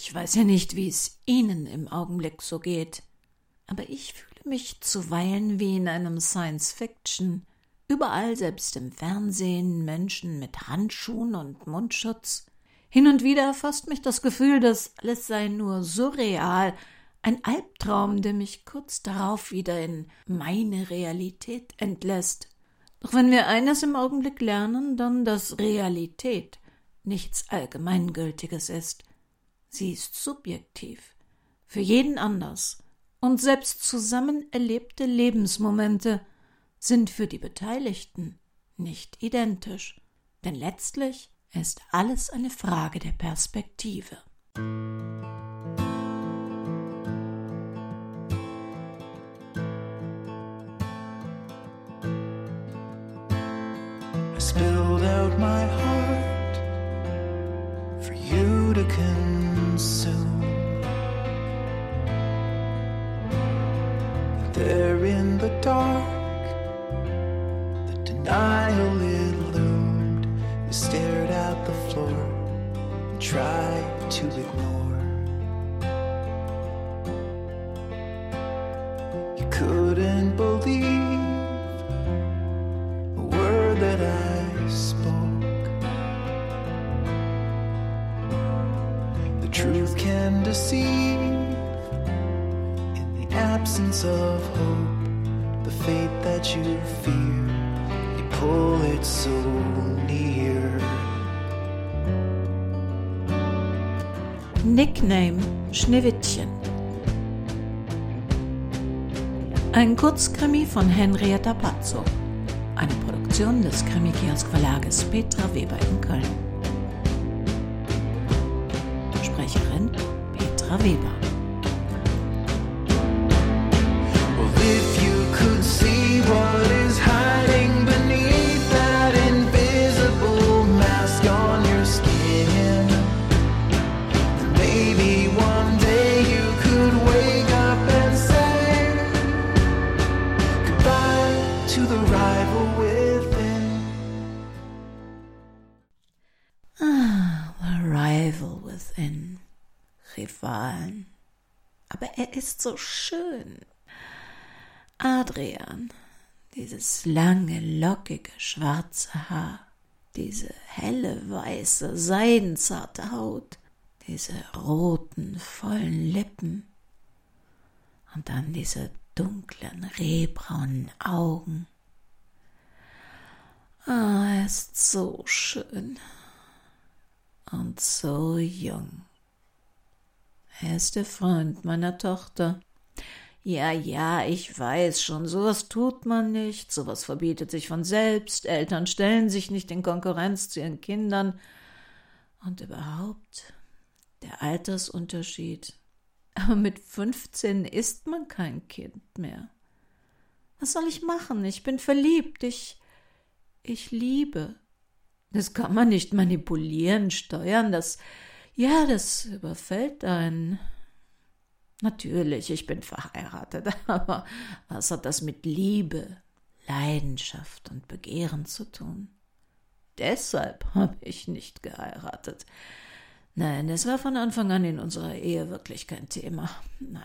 Ich weiß ja nicht, wie es Ihnen im Augenblick so geht, aber ich fühle mich zuweilen wie in einem Science-Fiction. Überall, selbst im Fernsehen, Menschen mit Handschuhen und Mundschutz. Hin und wieder fasst mich das Gefühl, dass alles sei nur surreal, ein Albtraum, der mich kurz darauf wieder in meine Realität entlässt. Doch wenn wir eines im Augenblick lernen, dann, dass Realität nichts Allgemeingültiges ist. Sie ist subjektiv, für jeden anders, und selbst zusammen erlebte Lebensmomente sind für die Beteiligten nicht identisch, denn letztlich ist alles eine Frage der Perspektive. I spilled out my heart the denial illumined. You stared at the floor and tried to ignore. Nickname Schneewittchen. Ein Kurzkrimi von Henrietta Pazzo. Eine Produktion des Krimi-Kiosk Verlages Petra Weber in Köln. Sprecherin Petra Weber. Aber er ist so schön. Adrian, dieses lange, lockige, schwarze Haar, diese helle, weiße, seidenzarte Haut, diese roten, vollen Lippen und dann diese dunklen, rehbraunen Augen. Ah, er ist so schön und so jung. Er ist der Freund meiner Tochter. Ja, ja, ich weiß schon, sowas tut man nicht, sowas verbietet sich von selbst, Eltern stellen sich nicht in Konkurrenz zu ihren Kindern. Und überhaupt, der Altersunterschied. Aber mit 15 ist man kein Kind mehr. Was soll ich machen? Ich bin verliebt, ich, ich liebe. Das kann man nicht manipulieren, steuern, das, ja, das überfällt einen. Natürlich, ich bin verheiratet, aber was hat das mit Liebe, Leidenschaft und Begehren zu tun? Deshalb habe ich nicht geheiratet. Nein, es war von Anfang an in unserer Ehe wirklich kein Thema. Nein,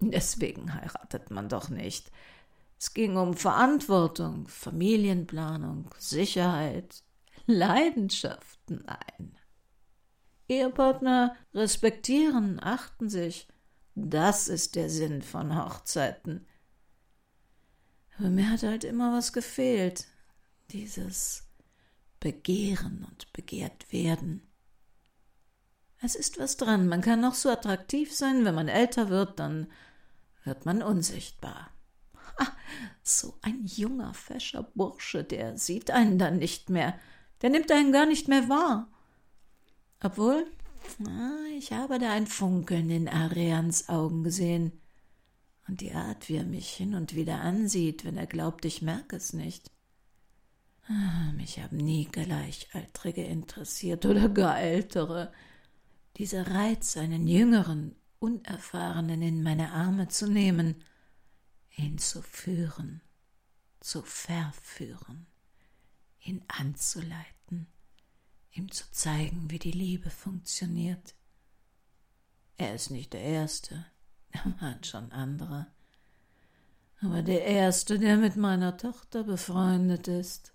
deswegen heiratet man doch nicht. Es ging um Verantwortung, Familienplanung, Sicherheit, Leidenschaft. Nein. Ehepartner respektieren, achten sich. Das ist der Sinn von Hochzeiten. Aber mir hat halt immer was gefehlt. Dieses Begehren und begehrt werden. Es ist was dran. Man kann noch so attraktiv sein, wenn man älter wird, dann wird man unsichtbar. Ha, so ein junger, fescher Bursche, der sieht einen dann nicht mehr. Der nimmt einen gar nicht mehr wahr. Obwohl, ich habe da ein Funkeln in Arians Augen gesehen. Und die Art, wie er mich hin und wieder ansieht, wenn er glaubt, ich merke es nicht. Ah, Mich haben nie Gleichaltrige interessiert oder gar ältere. Dieser Reiz, einen jüngeren, Unerfahrenen in meine Arme zu nehmen, ihn zu führen, zu verführen, ihn anzuleiten, ihm zu zeigen, wie die Liebe funktioniert. Er ist nicht der Erste, er waren schon andere. Aber der Erste, der mit meiner Tochter befreundet ist.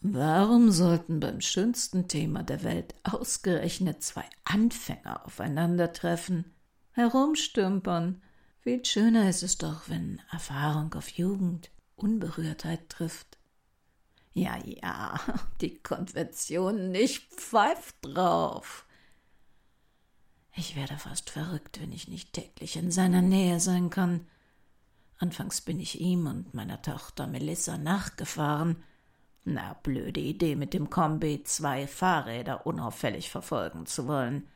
Warum sollten beim schönsten Thema der Welt ausgerechnet zwei Anfänger aufeinandertreffen, herumstümpern? Viel schöner ist es doch, wenn Erfahrung auf Jugend, Unberührtheit trifft. Ja, ja, die Konvention nicht pfeift drauf. Ich werde fast verrückt, wenn ich nicht täglich in seiner Nähe sein kann. Anfangs bin ich ihm und meiner Tochter Melissa nachgefahren. Na, blöde Idee, mit dem Kombi zwei Fahrräder unauffällig verfolgen zu wollen.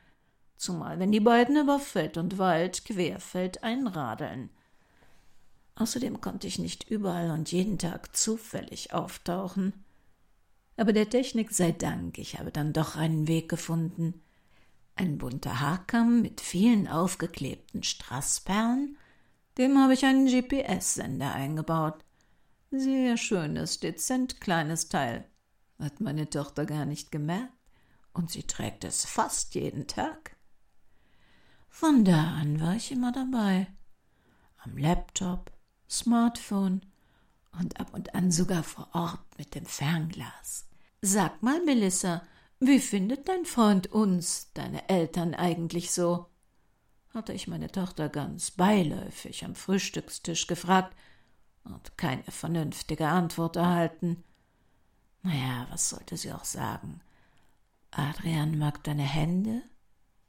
Zumal, wenn die beiden über Feld und Wald querfeld einradeln. Außerdem konnte ich nicht überall und jeden Tag zufällig auftauchen. Aber der Technik sei Dank, ich habe dann doch einen Weg gefunden. Ein bunter Haarkamm mit vielen aufgeklebten Strassperlen, dem habe ich einen GPS-Sender eingebaut. Sehr schönes, dezent kleines Teil. Hat meine Tochter gar nicht gemerkt, und sie trägt es fast jeden Tag. Von da an war ich immer dabei. Am Laptop, Smartphone und ab und an sogar vor Ort mit dem Fernglas. Sag mal, Melissa, wie findet dein Freund uns, deine Eltern eigentlich so? hatte ich meine Tochter ganz beiläufig am Frühstückstisch gefragt und keine vernünftige Antwort erhalten. Naja, was sollte sie auch sagen? Adrian mag deine Hände,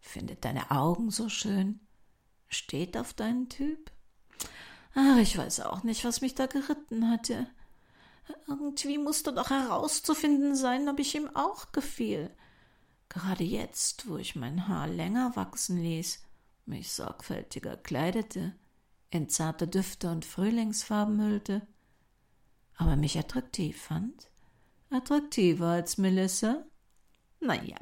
findet deine Augen so schön, steht auf deinen Typ. Ach, ich weiß auch nicht, was mich da geritten hatte. Irgendwie musste doch herauszufinden sein, ob ich ihm auch gefiel. Gerade jetzt, wo ich mein Haar länger wachsen ließ, mich sorgfältiger kleidete, in zarte Düfte und Frühlingsfarben hüllte, aber mich attraktiv fand? Attraktiver als Melissa? Na ja,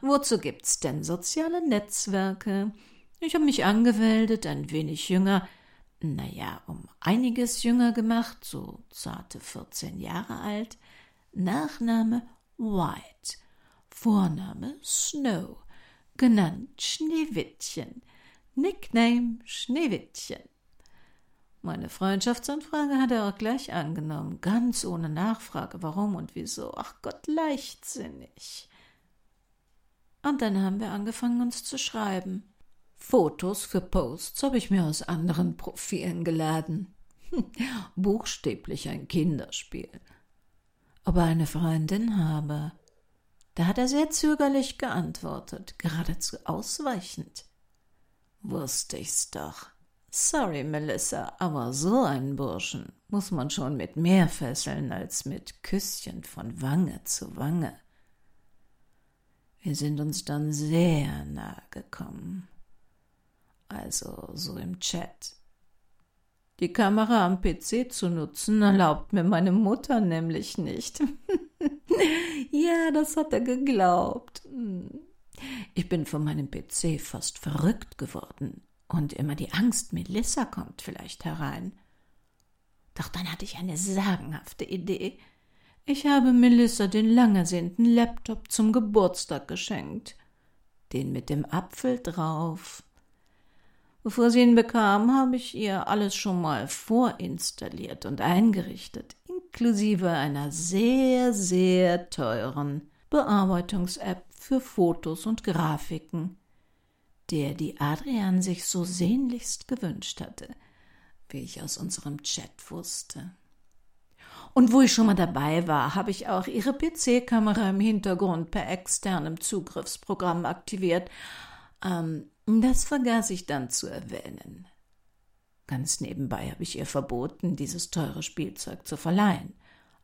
wozu gibt's denn soziale Netzwerke? Ich habe mich angemeldet, ein wenig jünger, naja, um einiges jünger gemacht, so zarte 14 Jahre alt, Nachname White, Vorname Snow, genannt Schneewittchen, Nickname Schneewittchen. Meine Freundschaftsanfrage hat er auch gleich angenommen, ganz ohne Nachfrage, warum und wieso. Ach Gott, leichtsinnig. Und dann haben wir angefangen, uns zu schreiben. Fotos für Posts habe ich mir aus anderen Profilen geladen. Buchstäblich ein Kinderspiel. Ob er eine Freundin habe. Da hat er sehr zögerlich geantwortet, geradezu ausweichend. Wusste ich's doch. Sorry, Melissa, aber so einen Burschen muss man schon mit mehr fesseln als mit Küsschen von Wange zu Wange. Wir sind uns dann sehr nahe gekommen also so im Chat. Die Kamera am PC zu nutzen erlaubt mir meine Mutter nämlich nicht. ja, das hat er geglaubt. Ich bin von meinem PC fast verrückt geworden und immer die Angst, Melissa kommt vielleicht herein. Doch dann hatte ich eine sagenhafte Idee. Ich habe Melissa den langersehnten Laptop zum Geburtstag geschenkt. Den mit dem Apfel drauf. Bevor sie ihn bekam, habe ich ihr alles schon mal vorinstalliert und eingerichtet, inklusive einer sehr, sehr teuren Bearbeitungs-App für Fotos und Grafiken, der die Adrian sich so sehnlichst gewünscht hatte, wie ich aus unserem Chat wusste. Und wo ich schon mal dabei war, habe ich auch ihre PC-Kamera im Hintergrund per externem Zugriffsprogramm aktiviert. Ähm, das vergaß ich dann zu erwähnen. Ganz nebenbei habe ich ihr verboten, dieses teure Spielzeug zu verleihen,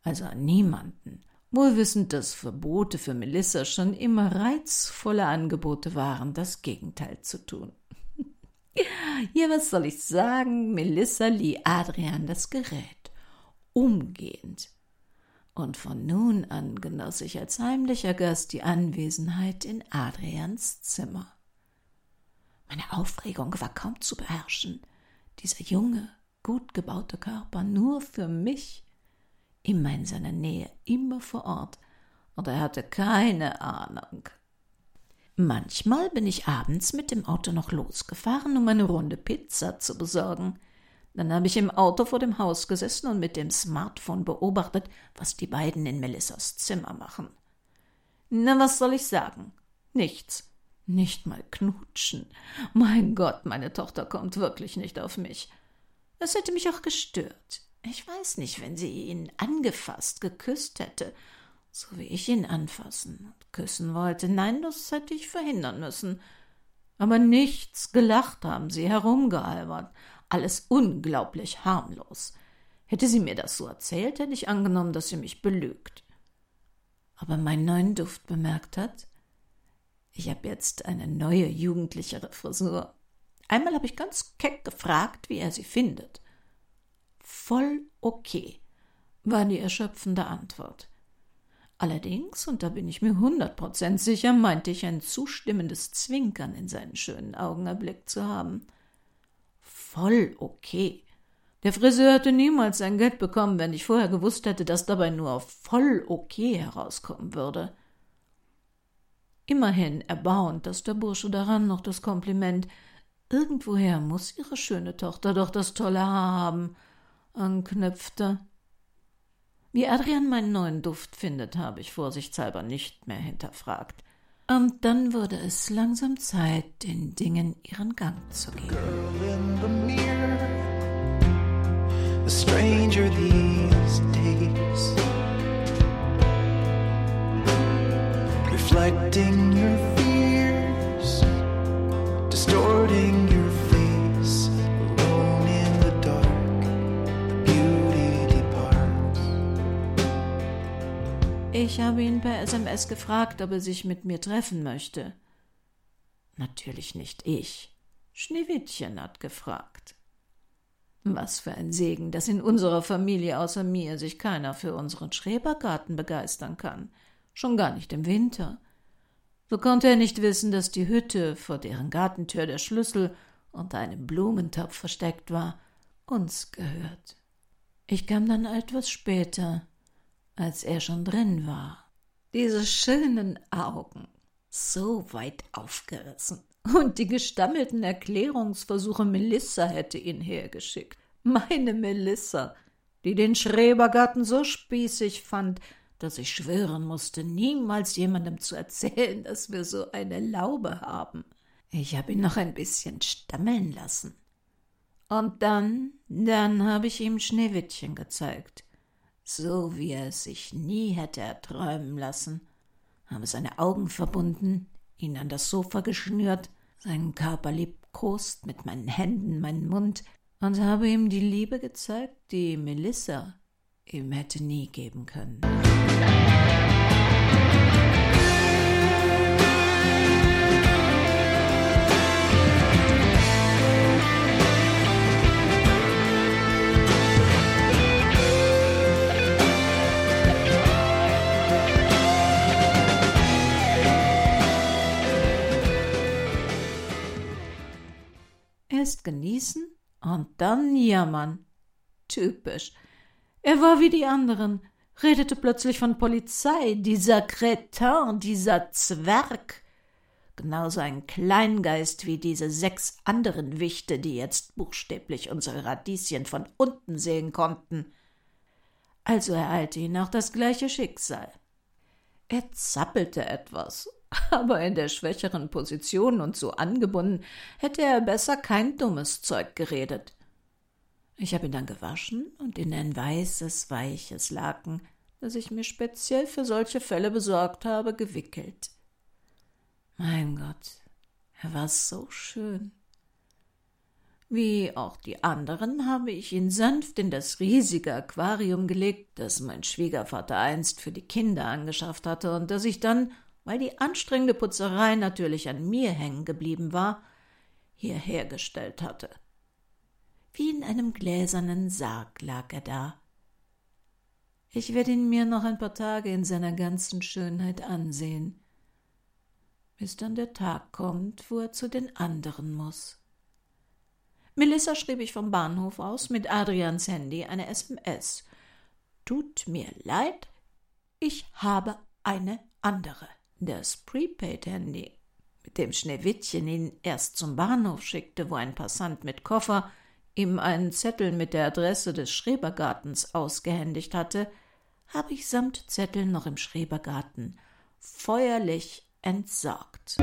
also an niemanden, wohl wissend, dass Verbote für Melissa schon immer reizvolle Angebote waren, das Gegenteil zu tun. ja, was soll ich sagen? Melissa lieh Adrian das Gerät. Umgehend. Und von nun an genoss ich als heimlicher Gast die Anwesenheit in Adrians Zimmer. Meine Aufregung war kaum zu beherrschen. Dieser junge, gut gebaute Körper nur für mich, immer in seiner Nähe, immer vor Ort, und er hatte keine Ahnung. Manchmal bin ich abends mit dem Auto noch losgefahren, um eine Runde Pizza zu besorgen. Dann habe ich im Auto vor dem Haus gesessen und mit dem Smartphone beobachtet, was die beiden in Melissas Zimmer machen. Na, was soll ich sagen? Nichts. Nicht mal knutschen. Mein Gott, meine Tochter kommt wirklich nicht auf mich. Es hätte mich auch gestört. Ich weiß nicht, wenn sie ihn angefasst, geküsst hätte, so wie ich ihn anfassen und küssen wollte. Nein, das hätte ich verhindern müssen. Aber nichts, gelacht haben sie, herumgealbert. Alles unglaublich harmlos. Hätte sie mir das so erzählt, hätte ich angenommen, dass sie mich belügt. Aber meinen neuen Duft bemerkt hat? Ich habe jetzt eine neue, jugendlichere Frisur. Einmal habe ich ganz keck gefragt, wie er sie findet. Voll okay, war die erschöpfende Antwort. Allerdings, und da bin ich mir hundert Prozent sicher, meinte ich ein zustimmendes Zwinkern in seinen schönen Augen erblickt zu haben. Voll okay. Der Friseur hätte niemals sein Geld bekommen, wenn ich vorher gewusst hätte, dass dabei nur voll okay herauskommen würde. Immerhin erbauend, dass der Bursche daran noch das Kompliment Irgendwoher muss ihre schöne Tochter doch das tolle Haar haben, anknüpfte. Wie Adrian meinen neuen Duft findet, habe ich vorsichtshalber nicht mehr hinterfragt. Und dann wurde es langsam Zeit, den Dingen ihren Gang zu geben. Girl in the mirror, days. Reflecting your fears, distorting your face. Alone in the dark, the beauty departs. Ich habe ihn per SMS gefragt, ob er sich mit mir treffen möchte. Natürlich nicht ich. Schneewittchen hat gefragt. Was für ein Segen, dass in unserer Familie außer mir sich keiner für unseren Schrebergarten begeistern kann, schon gar nicht im Winter. So konnte er nicht wissen, dass die Hütte, vor deren Gartentür der Schlüssel unter einem Blumentopf versteckt war, uns gehört. Ich kam dann etwas später, als er schon drin war. Diese schönen Augen, so weit aufgerissen. Und die gestammelten Erklärungsversuche Melissa hätte ihn hergeschickt. Meine Melissa, die den Schrebergarten so spießig fand, dass ich schwören musste, niemals jemandem zu erzählen, dass wir so eine Laube haben. Ich habe ihn noch ein bisschen stammeln lassen. Und dann, dann habe ich ihm Schneewittchen gezeigt, so wie er es sich nie hätte erträumen lassen, habe seine Augen verbunden, ihn an das Sofa geschnürt, seinen Körper liebkost mit meinen Händen, meinen Mund und habe ihm die Liebe gezeigt, die Melissa ihm hätte nie geben können. Erst genießen und dann jammern. Typisch. Er war wie die anderen, redete plötzlich von Polizei, dieser Cretin, dieser Zwerg. Genauso ein Kleingeist wie diese sechs anderen Wichte, die jetzt buchstäblich unsere Radieschen von unten sehen konnten. Also ereilte ihn auch das gleiche Schicksal. Er zappelte etwas, aber in der schwächeren Position und so angebunden hätte er besser kein dummes Zeug geredet. Ich habe ihn dann gewaschen und in ein weißes, weiches Laken, das ich mir speziell für solche Fälle besorgt habe, gewickelt. Mein Gott, er war so schön. Wie auch die anderen habe ich ihn sanft in das riesige Aquarium gelegt, das mein Schwiegervater einst für die Kinder angeschafft hatte und das ich dann, weil die anstrengende Putzerei natürlich an mir hängen geblieben war, hierhergestellt hatte. Wie in einem gläsernen Sarg lag er da. Ich werde ihn mir noch ein paar Tage in seiner ganzen Schönheit ansehen, bis dann der Tag kommt, wo er zu den anderen muss. Melissa schrieb ich vom Bahnhof aus mit Adrians Handy eine SMS. Tut mir leid, ich habe eine andere. Das Prepaid-Handy. mit dem Schneewittchen ihn erst zum Bahnhof schickte, wo ein Passant mit Koffer ihm einen Zettel mit der Adresse des Schrebergartens ausgehändigt hatte, habe ich samt Zettel noch im Schrebergarten feuerlich entsorgt.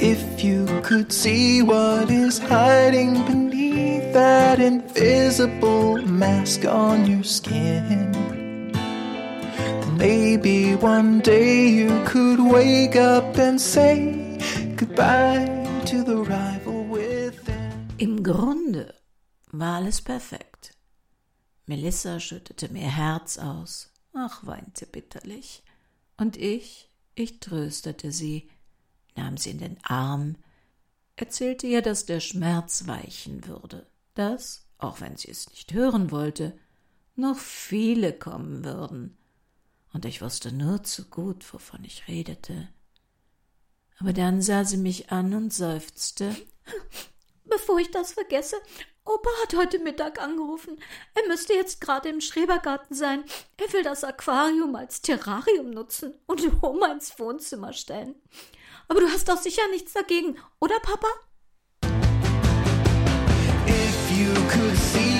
If you could see what is hiding beneath that invisible mask on your skin, then maybe one day you could wake up and say goodbye to the rival within. Im Grunde war alles perfekt. Melissa schüttete mir Herz aus, ach weinte bitterlich. Und ich, ich tröstete sie, nahm sie in den Arm, erzählte ihr, dass der Schmerz weichen würde, dass, auch wenn sie es nicht hören wollte, noch viele kommen würden. Und ich wusste nur zu gut, wovon ich redete. Aber dann sah sie mich an und seufzte. Bevor ich das vergesse, Opa hat heute Mittag angerufen. Er müsste jetzt gerade im Schrebergarten sein. Er will das Aquarium als Terrarium nutzen und Oma ins Wohnzimmer stellen. Aber du hast doch sicher nichts dagegen, oder Papa? If you could see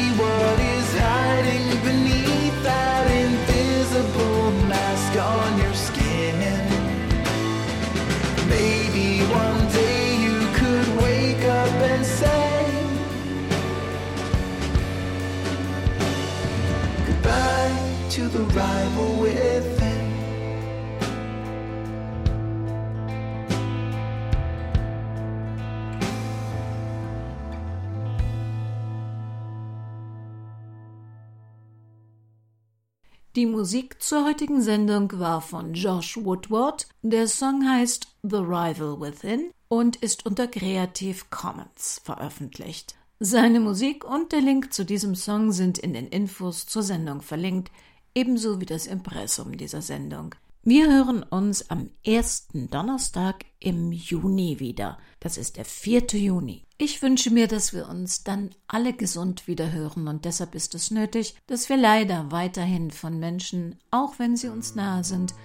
Die Musik zur heutigen Sendung war von Josh Woodward. Der Song heißt The Rival Within und ist unter Creative Commons veröffentlicht. Seine Musik und der Link zu diesem Song sind in den Infos zur Sendung verlinkt, ebenso wie das Impressum dieser Sendung. Wir hören uns am ersten Donnerstag im Juni wieder. Das ist der 4. Juni. Ich wünsche mir, dass wir uns dann alle gesund wieder hören und deshalb ist es nötig, dass wir leider weiterhin von Menschen, auch wenn sie uns nahe sind,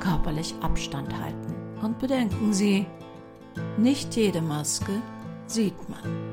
körperlich Abstand halten. Und bedenken Sie, nicht jede Maske sieht man.